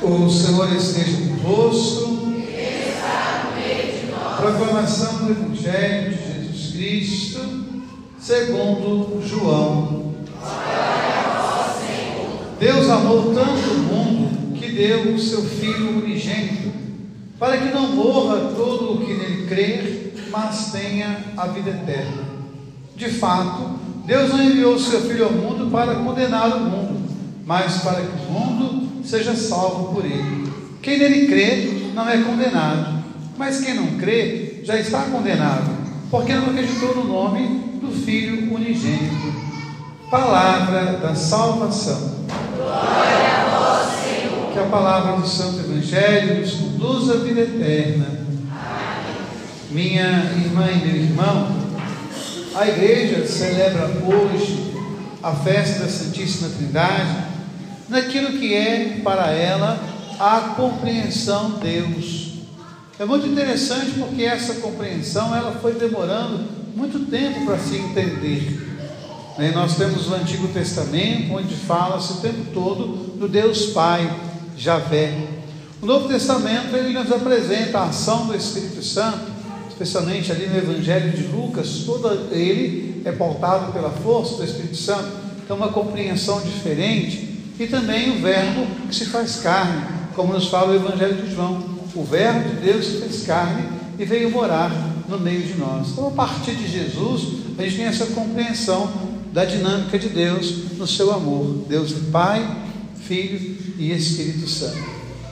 O Senhor esteja convosco. Proclamação do Evangelho de Jesus Cristo, segundo João. Deus amou tanto o mundo que deu o seu Filho unigênito, para que não morra todo o que nele crer, mas tenha a vida eterna. De fato, Deus não enviou o seu Filho ao mundo para condenar o mundo, mas para que o mundo seja salvo por ele. Quem nele crê não é condenado, mas quem não crê já está condenado, porque não acreditou no nome do Filho unigênito. Palavra da salvação. Glória a vós, Senhor. Que a palavra do Santo Evangelho nos conduza à vida eterna. Amém. Minha irmã e meu irmão, a igreja celebra hoje a festa da Santíssima Trindade naquilo que é para ela a compreensão de Deus. É muito interessante porque essa compreensão ela foi demorando muito tempo para se entender. E nós temos o Antigo Testamento onde fala-se o tempo todo do Deus Pai, Javé. O Novo Testamento ele nos apresenta a ação do Espírito Santo especialmente ali no Evangelho de Lucas, todo ele é pautado pela força do Espírito Santo, então uma compreensão diferente, e também o Verbo que se faz carne, como nos fala o Evangelho de João, o Verbo de Deus se fez carne e veio morar no meio de nós. Então, a partir de Jesus, a gente tem essa compreensão da dinâmica de Deus no seu amor, Deus é Pai, Filho e Espírito Santo.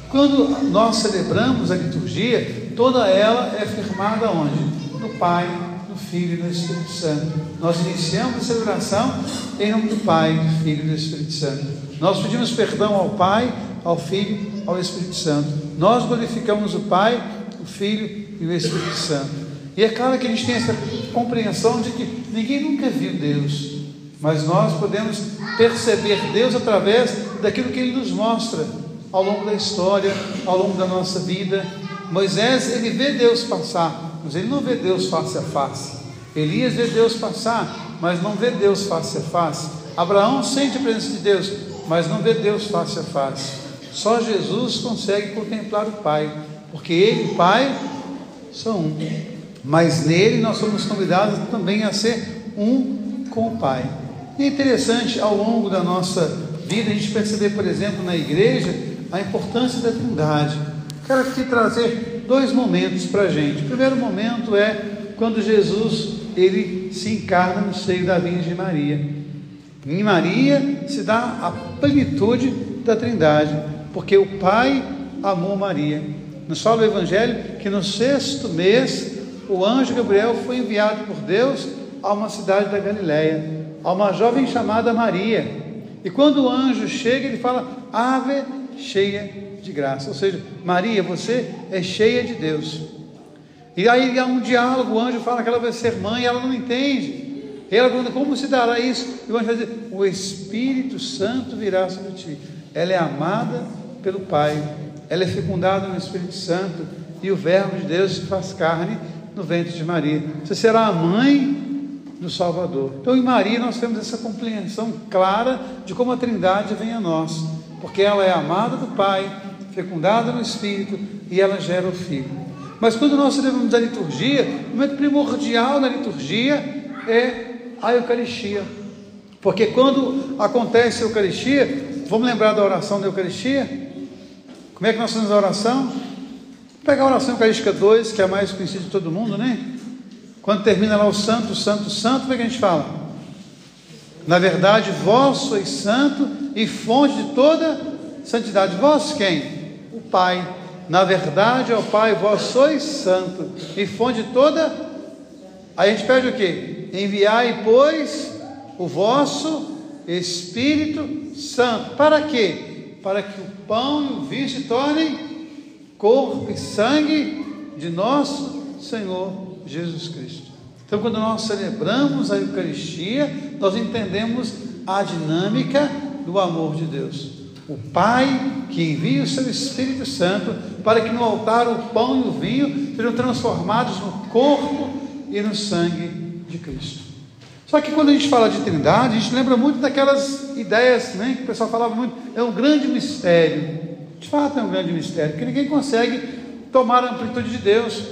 Quando nós celebramos a liturgia, toda ela é firmada onde? No Pai, no Filho e no Espírito Santo. Nós iniciamos a celebração em nome do Pai, do Filho e do Espírito Santo. Nós pedimos perdão ao Pai, ao Filho, ao Espírito Santo. Nós glorificamos o Pai, o Filho e o Espírito Santo. E é claro que a gente tem essa compreensão de que ninguém nunca viu Deus, mas nós podemos perceber Deus através daquilo que Ele nos mostra ao longo da história, ao longo da nossa vida, Moisés, ele vê Deus passar, mas ele não vê Deus face a face. Elias vê Deus passar, mas não vê Deus face a face. Abraão sente a presença de Deus, mas não vê Deus face a face. Só Jesus consegue contemplar o Pai, porque Ele e o Pai são um. Mas nele nós somos convidados também a ser um com o Pai. E é interessante ao longo da nossa vida a gente perceber, por exemplo, na igreja, a importância da Trindade. Quero aqui trazer dois momentos para a gente. O primeiro momento é quando Jesus ele se encarna no seio da Virgem Maria. Em Maria se dá a plenitude da Trindade, porque o Pai amou Maria. Nos fala o Evangelho que no sexto mês o anjo Gabriel foi enviado por Deus a uma cidade da Galiléia, a uma jovem chamada Maria. E quando o anjo chega, ele fala: Ave cheia de graça. Ou seja, Maria, você é cheia de Deus. E aí há um diálogo, o anjo fala que ela vai ser mãe, ela não entende. Ela pergunta, como se dará isso? E o anjo vai dizer, o Espírito Santo virá sobre ti. Ela é amada pelo Pai, ela é fecundada no Espírito Santo, e o Verbo de Deus se faz carne no ventre de Maria. Você será a mãe do Salvador. Então, em Maria, nós temos essa compreensão clara de como a Trindade vem a nós, porque ela é amada do Pai, fecundada no Espírito e ela gera o Filho. Mas quando nós celebramos a liturgia, o momento primordial da liturgia é a Eucaristia. Porque quando acontece a Eucaristia, vamos lembrar da oração da Eucaristia? Como é que nós fazemos a oração? Pegar a oração Eucarística 2, que é a mais conhecida de todo mundo, né? Quando termina lá o santo, santo, santo, como é que a gente fala? Na verdade, vós sois santo e fonte de toda santidade. Vós quem? o Pai. Na verdade, ó Pai, vós sois santo e fonte de toda. Aí a gente pede o que? Enviai, pois, o vosso Espírito Santo. Para quê? Para que o pão e o vinho se tornem corpo e sangue de nosso Senhor Jesus Cristo. Então, quando nós celebramos a Eucaristia, nós entendemos a dinâmica do amor de Deus. O Pai que envia o seu Espírito Santo para que no altar o pão e o vinho sejam transformados no corpo e no sangue de Cristo. Só que quando a gente fala de Trindade, a gente lembra muito daquelas ideias né, que o pessoal falava muito, é um grande mistério. De fato é um grande mistério, porque ninguém consegue tomar a amplitude de Deus.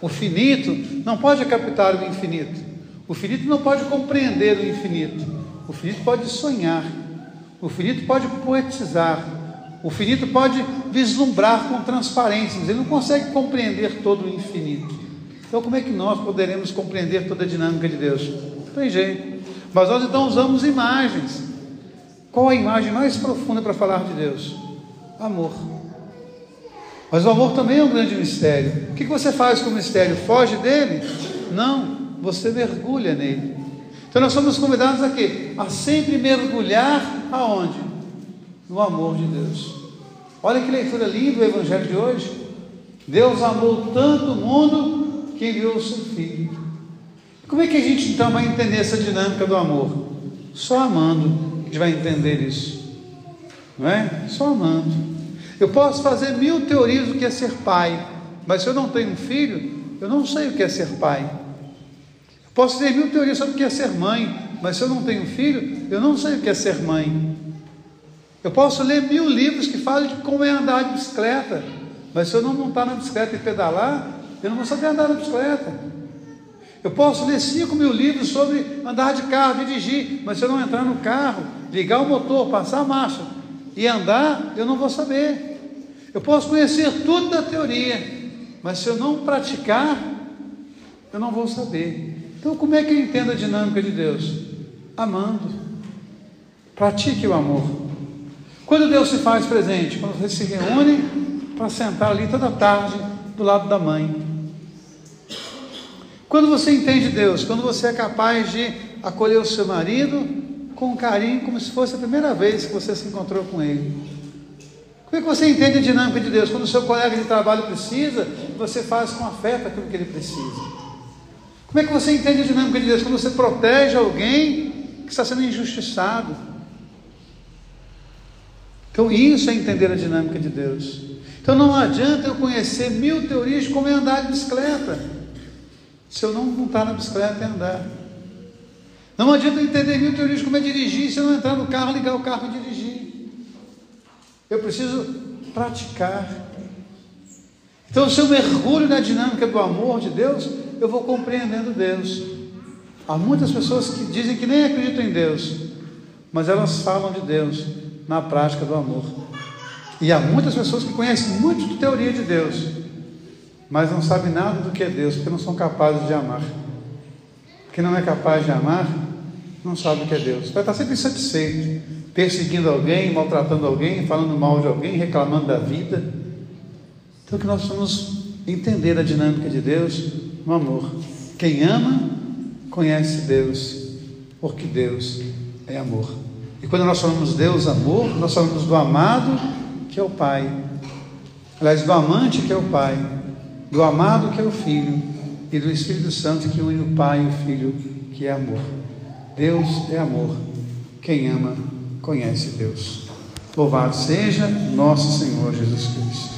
O finito não pode captar o infinito. O finito não pode compreender o infinito. O finito pode sonhar. O finito pode poetizar. O finito pode vislumbrar com transparência, mas ele não consegue compreender todo o infinito. Então, como é que nós poderemos compreender toda a dinâmica de Deus? Não tem jeito. Mas nós então usamos imagens. Qual a imagem mais profunda para falar de Deus? Amor. Mas o amor também é um grande mistério. O que você faz com o mistério? Foge dele? Não, você mergulha nele. Então nós somos convidados a quê? A sempre mergulhar aonde? No amor de Deus. Olha que leitura linda o Evangelho de hoje. Deus amou tanto o mundo que enviou o seu Filho. Como é que a gente então vai entender essa dinâmica do amor? Só amando a gente vai entender isso. Não é? Só amando. Eu posso fazer mil teorias do que é ser pai, mas se eu não tenho um filho, eu não sei o que é ser pai. Eu posso ter mil teorias sobre o que é ser mãe, mas se eu não tenho filho, eu não sei o que é ser mãe. Eu posso ler mil livros que falam de como é andar de bicicleta, mas se eu não montar na bicicleta e pedalar, eu não vou saber andar na bicicleta. Eu posso ler cinco mil livros sobre andar de carro, dirigir, mas se eu não entrar no carro, ligar o motor, passar a marcha e andar, eu não vou saber. Eu posso conhecer tudo da teoria, mas se eu não praticar, eu não vou saber. Então, como é que eu entendo a dinâmica de Deus? Amando. Pratique o amor. Quando Deus se faz presente? Quando você se reúne para sentar ali toda tarde do lado da mãe. Quando você entende Deus, quando você é capaz de acolher o seu marido com carinho, como se fosse a primeira vez que você se encontrou com ele. Como é que você entende a dinâmica de Deus? Quando o seu colega de trabalho precisa, você faz com afeto aquilo que ele precisa. Como é que você entende a dinâmica de Deus? Quando você protege alguém que está sendo injustiçado. Então, isso é entender a dinâmica de Deus. Então, não adianta eu conhecer mil teorias de como é andar de bicicleta, se eu não montar na bicicleta e andar. Não adianta entender mil teorias como é dirigir, se eu não entrar no carro, ligar o carro e dirigir. Eu preciso praticar. Então, se eu mergulho na dinâmica do amor de Deus, eu vou compreendendo Deus. Há muitas pessoas que dizem que nem acreditam em Deus, mas elas falam de Deus na prática do amor. E há muitas pessoas que conhecem muito de teoria de Deus, mas não sabem nada do que é Deus, porque não são capazes de amar. Quem não é capaz de amar, não sabe o que é Deus. Vai estar sempre insatisfeito, perseguindo alguém, maltratando alguém, falando mal de alguém, reclamando da vida. Então que nós vamos entender a dinâmica de Deus no amor. Quem ama, conhece Deus, porque Deus é amor. E quando nós falamos Deus amor, nós falamos do amado que é o Pai, aliás, do amante que é o Pai, do amado que é o Filho e do Espírito Santo que une o Pai e o Filho que é amor. Deus é amor. Quem ama, conhece Deus. Louvado seja nosso Senhor Jesus Cristo.